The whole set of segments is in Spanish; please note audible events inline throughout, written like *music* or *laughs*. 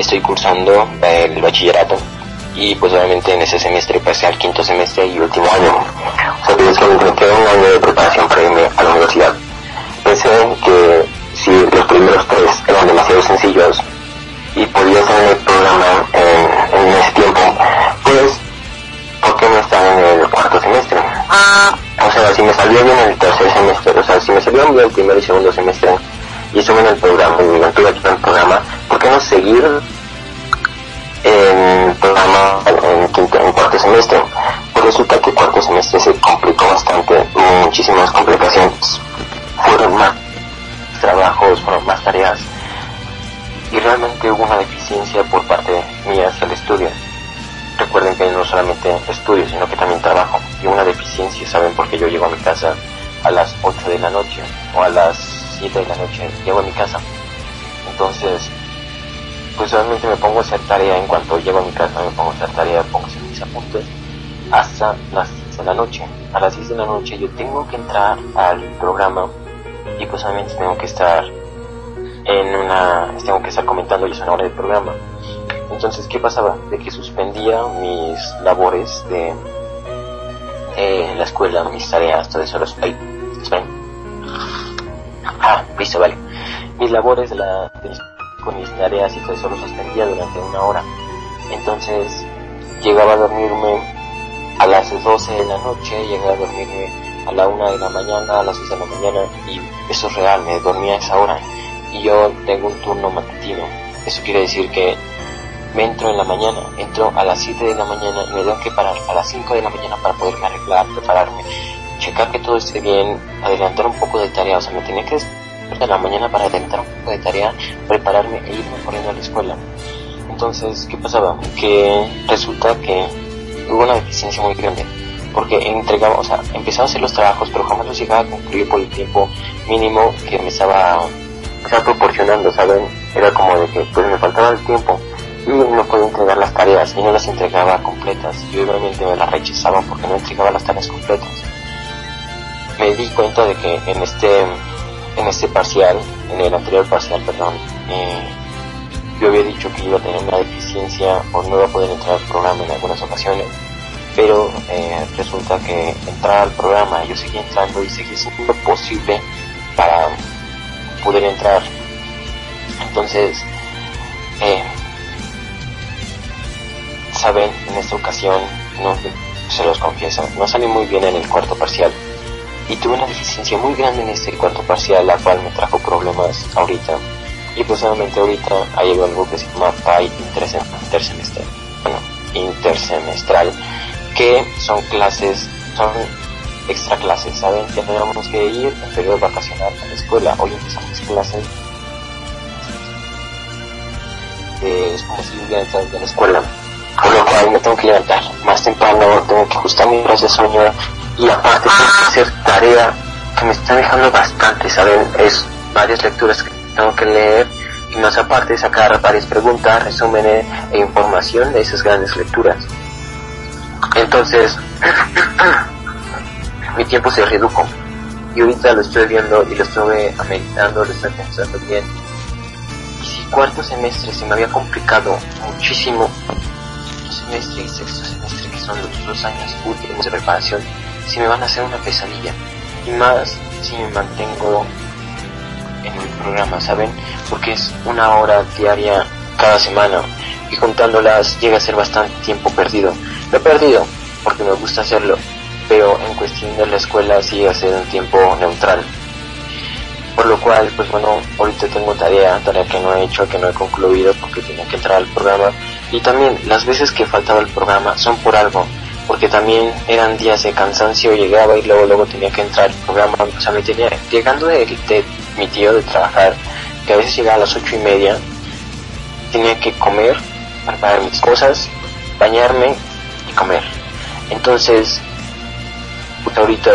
estoy cursando el bachillerato y pues obviamente en ese semestre pasé al quinto semestre y último año. O sea, que me quedé un año de preparación para irme a la universidad. Pensé que si los primeros tres eran demasiado sencillos y podía hacer el programa en, en ese tiempo, pues ¿por qué no estar en el cuarto semestre? O sea, si me salió bien el tercer semestre, o sea, si me salió bien el primer y segundo semestre y estuve en el programa y me mantuve aquí en el programa, ¿por qué no seguir en programa en, quinto, cuarto semestre? Pues resulta que cuarto semestre se complicó bastante, muchísimas complicaciones. Fueron más trabajos, fueron más tareas y realmente hubo una deficiencia por parte mía hacia el estudio. Recuerden que no solamente estudio, sino que también trabajo. Y una deficiencia, ¿saben? Porque yo llego a mi casa a las 8 de la noche o a las 7 de la noche. Llego a mi casa. Entonces, pues realmente me pongo a hacer tarea en cuanto llego a mi casa, me pongo a hacer tarea, pongo a hacer mis apuntes hasta las 6 de la noche. A las 6 de la noche yo tengo que entrar al programa y pues obviamente tengo que estar en una, tengo que estar comentando y es una hora del programa. Entonces, ¿qué pasaba? De que suspendía mis labores de eh, la escuela, mis tareas, todo eso, los... Ay, Ah, listo, vale. Mis labores de la, de, con mis tareas y todo eso lo suspendía durante una hora. Entonces, llegaba a dormirme a las 12 de la noche, llegaba a dormirme a la 1 de la mañana, a las 6 de la mañana, y eso es real, me dormía a esa hora. Y yo tengo un turno matutino. Eso quiere decir que me entro en la mañana, entro a las 7 de la mañana y me tengo que parar a las 5 de la mañana para poderme arreglar, prepararme, checar que todo esté bien, adelantar un poco de tarea, o sea, me tenía que en la mañana para adelantar un poco de tarea, prepararme e irme corriendo a la escuela. Entonces, ¿qué pasaba? Que resulta que hubo una deficiencia muy grande, porque entregaba, o sea, empezaba a hacer los trabajos, pero jamás los llegaba a concluir por el tiempo mínimo que me estaba, estaba proporcionando, ¿saben? Era como de que pues me faltaba el tiempo y no podía entregar las tareas y no las entregaba completas y obviamente me las rechazaban porque no entregaba las tareas completas me di cuenta de que en este en este parcial en el anterior parcial perdón eh, yo había dicho que iba a tener una deficiencia o no iba a poder entrar al programa en algunas ocasiones pero eh, resulta que entrar al programa yo seguí entrando y seguí siendo posible para poder entrar entonces eh, saben, en esta ocasión, no, se los confieso, no salí muy bien en el cuarto parcial. Y tuve una deficiencia muy grande en este cuarto parcial, la cual me trajo problemas ahorita. Y pues obviamente ahorita hay algo que se llama PAI intersemestral, bueno, intersemestral, que son clases, son extra clases, ¿saben? Ya tenemos que ir en periodo vacacional a la escuela. Hoy empezamos clases es como si hubiera entrado de la escuela cual me tengo que levantar más temprano, tengo que ajustar mi horas de sueño y aparte tengo que hacer tarea que me está dejando bastante, ¿saben? Es varias lecturas que tengo que leer y más aparte sacar varias preguntas, resúmenes e información de esas grandes lecturas. Entonces, *clears throat* mi tiempo se redujo y ahorita lo estoy viendo y lo estoy meditando, lo estoy pensando bien. Y si cuarto semestre se me había complicado muchísimo semestre y sexto semestre, que son los dos años últimos de preparación, si me van a hacer una pesadilla. Y más si me mantengo en el programa, ¿saben? Porque es una hora diaria cada semana y juntándolas llega a ser bastante tiempo perdido. Lo he perdido porque me gusta hacerlo, pero en cuestión de la escuela sí llega a ser un tiempo neutral. Por lo cual, pues bueno, ahorita tengo tarea, tarea que no he hecho, que no he concluido porque tenía que entrar al programa. Y también las veces que faltaba el programa son por algo, porque también eran días de cansancio, llegaba y luego luego tenía que entrar al programa, o sea, me tenía, llegando de, de mi tío de trabajar, que a veces llegaba a las ocho y media, tenía que comer, preparar mis cosas, bañarme y comer. Entonces, ahorita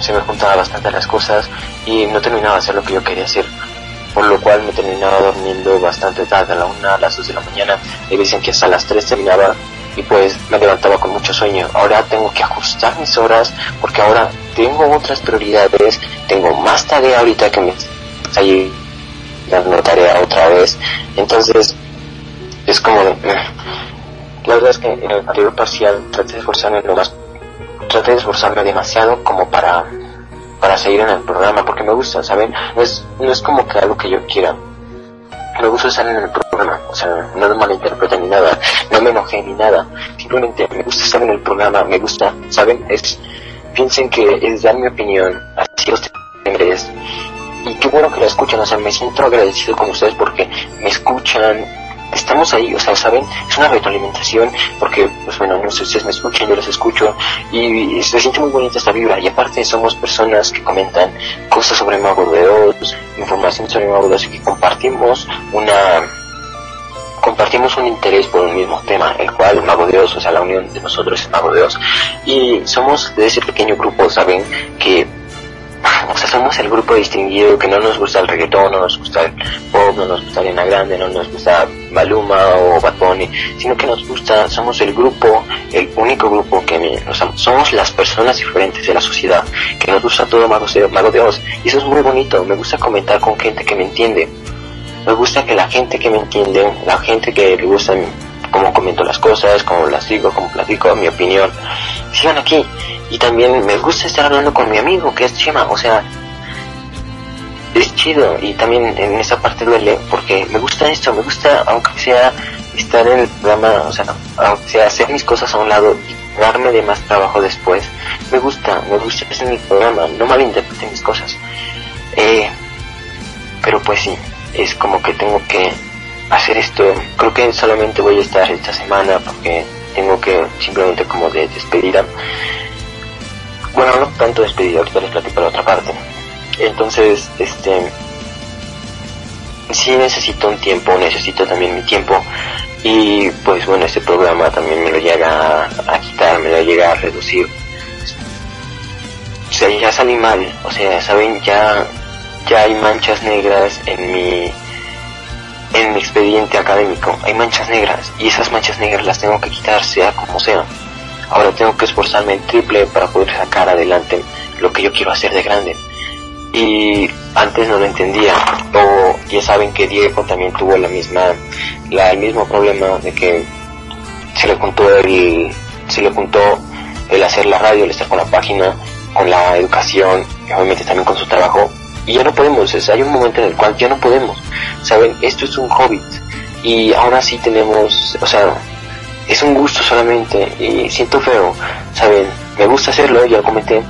se me juntaban bastante las cosas y no terminaba de hacer lo que yo quería hacer. Por lo cual me terminaba durmiendo bastante tarde, a la una, a las dos de la mañana. Y dicen que hasta las tres terminaba y pues me levantaba con mucho sueño. Ahora tengo que ajustar mis horas porque ahora tengo otras prioridades, tengo más tarea ahorita que me está dando tarea otra vez. Entonces, es como, eh, la verdad es que en el anterior parcial traté de esforzarme lo más, traté de esforzarme demasiado como para, para seguir en el programa, porque me gusta, ¿saben? No es, no es como que algo que yo quiera. Me gusta estar en el programa, o sea, no me malinterpreten ni nada, no me enojé ni nada, simplemente me gusta estar en el programa, me gusta, ¿saben? Es, piensen que es dar mi opinión, así los y qué bueno que la escuchan, o sea, me siento agradecido con ustedes porque me escuchan, estamos ahí, o sea, ¿saben? Es una retroalimentación porque, pues bueno, no sé, ustedes me escuchan, yo los escucho y se siente muy bonita esta vibra y aparte somos personas que comentan cosas sobre Mago de Oz, información sobre Mago de Oz y que compartimos una compartimos un interés por un mismo tema, el cual Mago de Oz, o sea, la unión de nosotros es Mago de Oz. Y somos de ese pequeño grupo, ¿saben? Que o sea, somos el grupo distinguido que no nos gusta el reggaetón, no nos gusta el pop, no nos gusta Arena Grande, no nos gusta Maluma o Bad Bunny, sino que nos gusta, somos el grupo, el único grupo que o sea, somos las personas diferentes de la sociedad, que nos gusta todo Mago de, Mago de Oz. Y eso es muy bonito, me gusta comentar con gente que me entiende. Me gusta que la gente que me entiende, la gente que le gusta cómo comento las cosas, cómo las digo, cómo platico, mi opinión, sigan aquí. Y también me gusta estar hablando con mi amigo, que es Chema, o sea, es chido. Y también en esa parte duele, porque me gusta esto, me gusta, aunque sea estar en el programa, o sea, aunque sea hacer mis cosas a un lado y darme de más trabajo después, me gusta, me gusta estar en el programa, no malinterpreten mis cosas. Eh, pero pues sí, es como que tengo que hacer esto. Creo que solamente voy a estar esta semana porque tengo que simplemente como de despedida. Bueno, no tanto despedida, ahorita les platico la otra parte. Entonces, este, sí necesito un tiempo, necesito también mi tiempo. Y pues bueno, este programa también me lo llega a, quitar, me lo llega a reducir. O sea, ya es animal, o sea, saben, ya, ya hay manchas negras en mi en mi expediente académico hay manchas negras y esas manchas negras las tengo que quitar sea como sea. Ahora tengo que esforzarme en triple para poder sacar adelante lo que yo quiero hacer de grande. Y antes no lo entendía. O ya saben que Diego también tuvo la misma, la, el mismo problema de que se le juntó el, se le juntó el hacer la radio, el estar con la página, con la educación, y obviamente también con su trabajo, y ya no podemos, hay un momento en el cual ya no podemos, saben, esto es un hobbit y ahora sí tenemos, o sea, es un gusto solamente y siento feo, saben, me gusta hacerlo, ya lo comenté,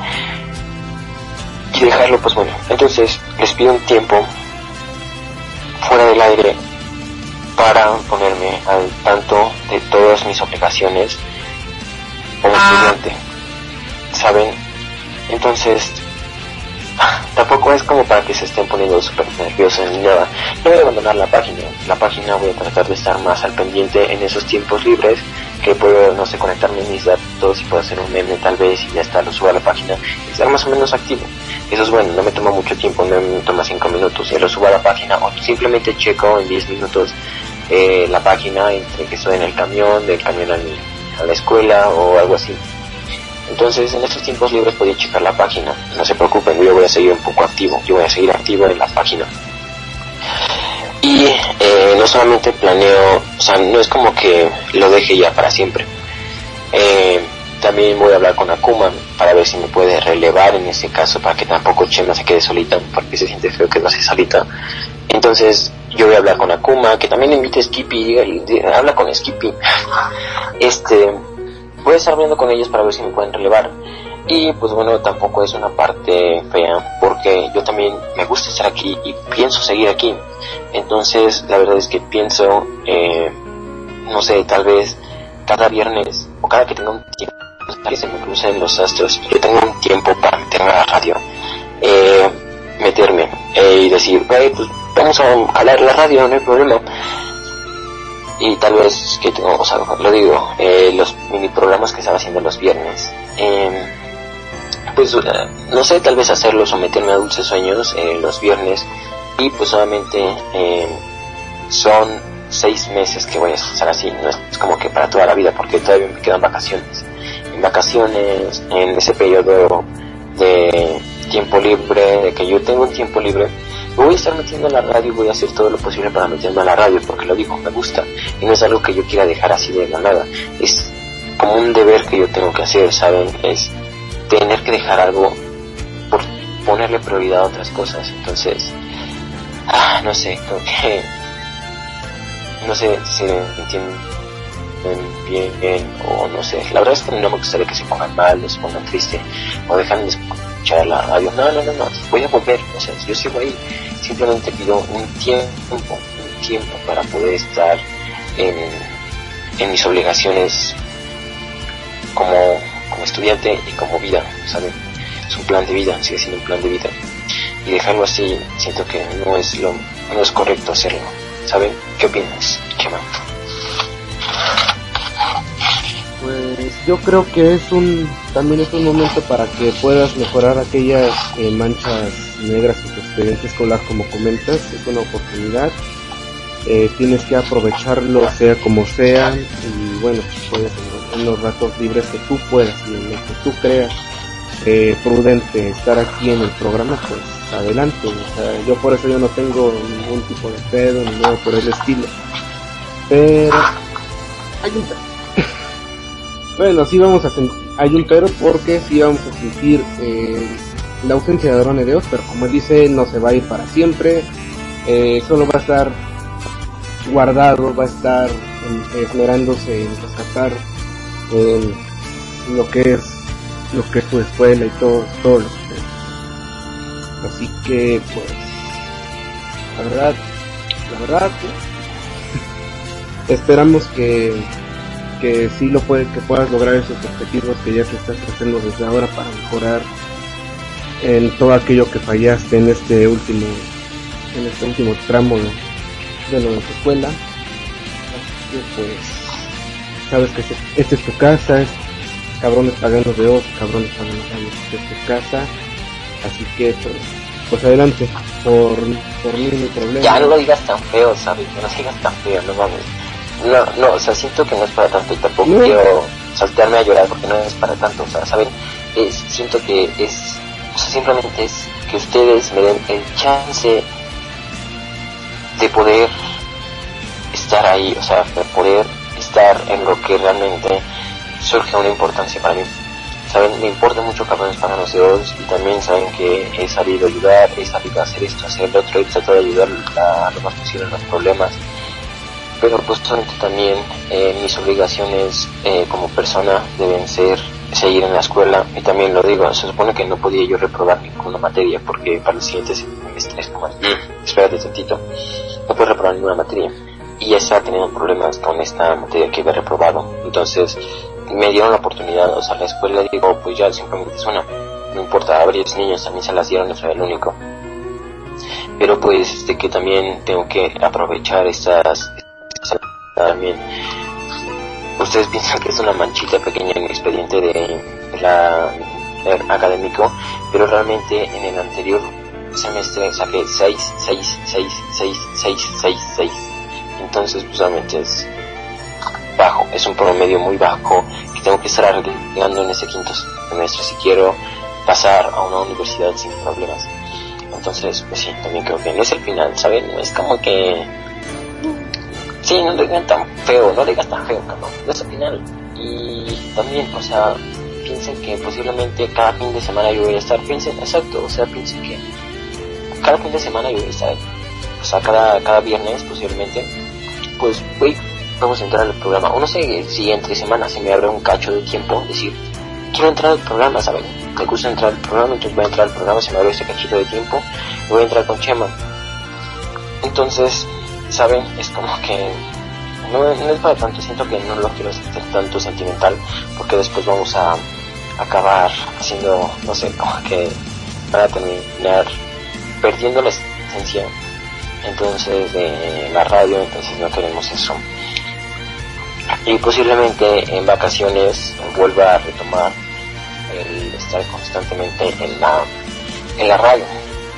y dejarlo, pues bueno, entonces les pido un tiempo fuera del aire para ponerme al tanto de todas mis obligaciones como ah. estudiante, saben, entonces tampoco es como para que se estén poniendo súper nerviosos ni nada. No voy a abandonar la página. La página voy a tratar de estar más al pendiente en esos tiempos libres, que puedo, no sé, conectarme en mis datos y puedo hacer un meme tal vez y ya está, lo subo a la página y estar más o menos activo. Eso es bueno, no me toma mucho tiempo, no me toma 5 minutos, y lo subo a la página o simplemente checo en 10 minutos eh, la página entre que estoy en el camión, del camión a la escuela o algo así. Entonces, en estos tiempos libres podía checar la página. No se preocupen, yo voy a seguir un poco activo. Yo voy a seguir activo en la página. Y eh, no solamente planeo, o sea, no es como que lo deje ya para siempre. Eh, también voy a hablar con Akuma para ver si me puede relevar en ese caso, para que tampoco Chema se quede solita, porque se siente feo que no se solita. Entonces, yo voy a hablar con Akuma, que también invite a Skippy, habla con Skippy. *laughs* Este, voy a estar hablando con ellos para ver si me pueden relevar. Y pues bueno, tampoco es una parte fea, porque yo también me gusta estar aquí y pienso seguir aquí. Entonces, la verdad es que pienso, eh, no sé, tal vez cada viernes o cada que tenga un tiempo que se me crucen los astros yo tengo un tiempo para meterme a la radio, eh, meterme eh, y decir, pues vamos a hablar la radio, no hay problema y tal vez que tengo, o sea, lo digo, eh, los mini programas que estaba haciendo los viernes, em, pues eh, no sé, tal vez hacerlo, someterme a dulces sueños eh, los viernes. Y pues solamente em, son seis meses que voy a estar así, no es como que para toda la vida porque todavía me quedan vacaciones. En vacaciones, en ese periodo de tiempo libre, de que yo tengo un tiempo libre, voy a estar metiendo en la radio y voy a hacer todo lo posible para meterme a la radio, porque lo digo, me gusta, y no es algo que yo quiera dejar así de la nada, es como un deber que yo tengo que hacer, ¿saben? Es tener que dejar algo por ponerle prioridad a otras cosas, entonces, ah, no sé, creo que, *laughs* no sé si entienden bien, bien, o no sé, la verdad es que no me gustaría que se pongan mal, o se pongan tristes, o dejan de escuchar la radio, no, no, no, no, voy a volver, o sea, yo sigo ahí, simplemente pido un tiempo, un tiempo para poder estar en mis obligaciones como, como estudiante y como vida, ¿saben? Es un plan de vida, sigue siendo un plan de vida. Y dejarlo así, siento que no es lo, no es correcto hacerlo, ¿saben? ¿Qué opinas, Chema? Pues yo creo que es un, también es un momento para que puedas mejorar aquellas eh, manchas negras en tu expediente escolar como comentas, es una oportunidad, eh, tienes que aprovecharlo sea como sea y bueno, puedes en los ratos libres que tú puedas y en los que tú creas eh, prudente estar aquí en el programa, pues adelante, o sea, yo por eso yo no tengo ningún tipo de pedo ni nada por el estilo, pero hay un *laughs* bueno, sí vamos a hay un pero porque sí vamos a sentir eh, la ausencia de Drone Dios, pero como él dice, no se va a ir para siempre, eh, solo va a estar guardado, va a estar esmerándose en rescatar lo que es lo que es tu escuela y todo, todo lo que es. Así que pues la verdad, la verdad *laughs* esperamos que que sí lo puede, que puedas lograr esos objetivos que ya te estás haciendo desde ahora para mejorar en todo aquello que fallaste en este último en este último tramo de, de tu escuela así que pues sabes que esta es tu casa es cabrones pagando de otros cabrones pagando de esta es tu casa así que pues, pues adelante por, por mí no problema. Ya no lo digas tan feo sabes no lo digas tan feo no mames. No, no, o sea, siento que no es para tanto y tampoco quiero saltearme a llorar porque no es para tanto, o sea, ¿saben? Es, siento que es, o sea, simplemente es que ustedes me den el chance de poder estar ahí, o sea, de poder estar en lo que realmente surge una importancia para mí. Saben, me importa mucho cabrones para nosotros y también saben que he sabido ayudar, he sabido hacer esto, hacer lo otro, he tratado de ayudar a lo más posible en los problemas pero justamente también eh, mis obligaciones eh, como persona deben ser seguir en la escuela y también lo digo, se supone que no podía yo reprobar ninguna materia porque para el siguiente semestre es como, mm, espérate tantito, no puedo reprobar ninguna materia y ya estaba teniendo problemas con esta materia que había reprobado, entonces me dieron la oportunidad, o sea, la escuela digo, pues ya simplemente es una, no importa, a varios niños también se las dieron, no soy el único, pero pues este que también tengo que aprovechar estas también. Ustedes piensan que es una manchita pequeña en el expediente de la académico, pero realmente en el anterior semestre saqué 6, 6, 6, 6, 6, 6, 6. Entonces, pues realmente es bajo, es un promedio muy bajo que tengo que estar arreglando en ese quinto semestre si quiero pasar a una universidad sin problemas. Entonces, pues sí, también creo que no es el final, ¿saben? Es como que Sí, no digan tan feo, no digas tan feo, cabrón. No es el final. Y también, o sea, piensen que posiblemente cada fin de semana yo voy a estar, piensen, exacto, o sea, piensen que cada fin de semana yo voy a estar, o sea, cada, cada viernes posiblemente, pues, voy, vamos a entrar al programa. O no sé si entre semanas se me abre un cacho de tiempo, decir, quiero entrar al programa, ¿saben? Me gusta entrar al programa, entonces voy a entrar al programa, se me abre este cachito de tiempo, voy a entrar con Chema. Entonces, ¿saben? Es como que no, es para tanto, siento que no lo quiero hacer tanto sentimental, porque después vamos a acabar haciendo, no sé, como que para terminar perdiendo la esencia entonces de la radio, entonces no queremos eso. Y posiblemente en vacaciones vuelva a retomar el estar constantemente en la, en la radio.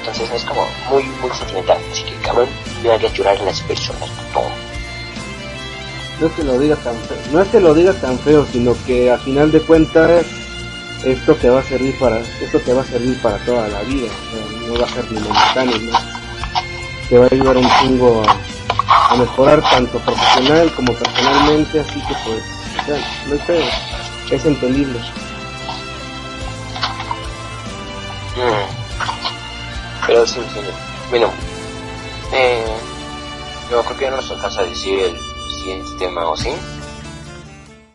Entonces es como muy, muy sentimental. Así que cabrón, me haría llorar las personas, No es que lo digas tan feo, no es que lo digas tan feo, sino que a final de cuentas esto te va a servir para, esto te va a servir para toda la vida, no va a ser ni momentáneo, ¿no? Te va a ayudar un chingo a, mejorar tanto profesional como personalmente, así que pues, o sea, no es entendible. Mm. Pero sí, sí, bueno, eh, yo creo que ya nos alcanza a decir el siguiente tema, ¿o sí?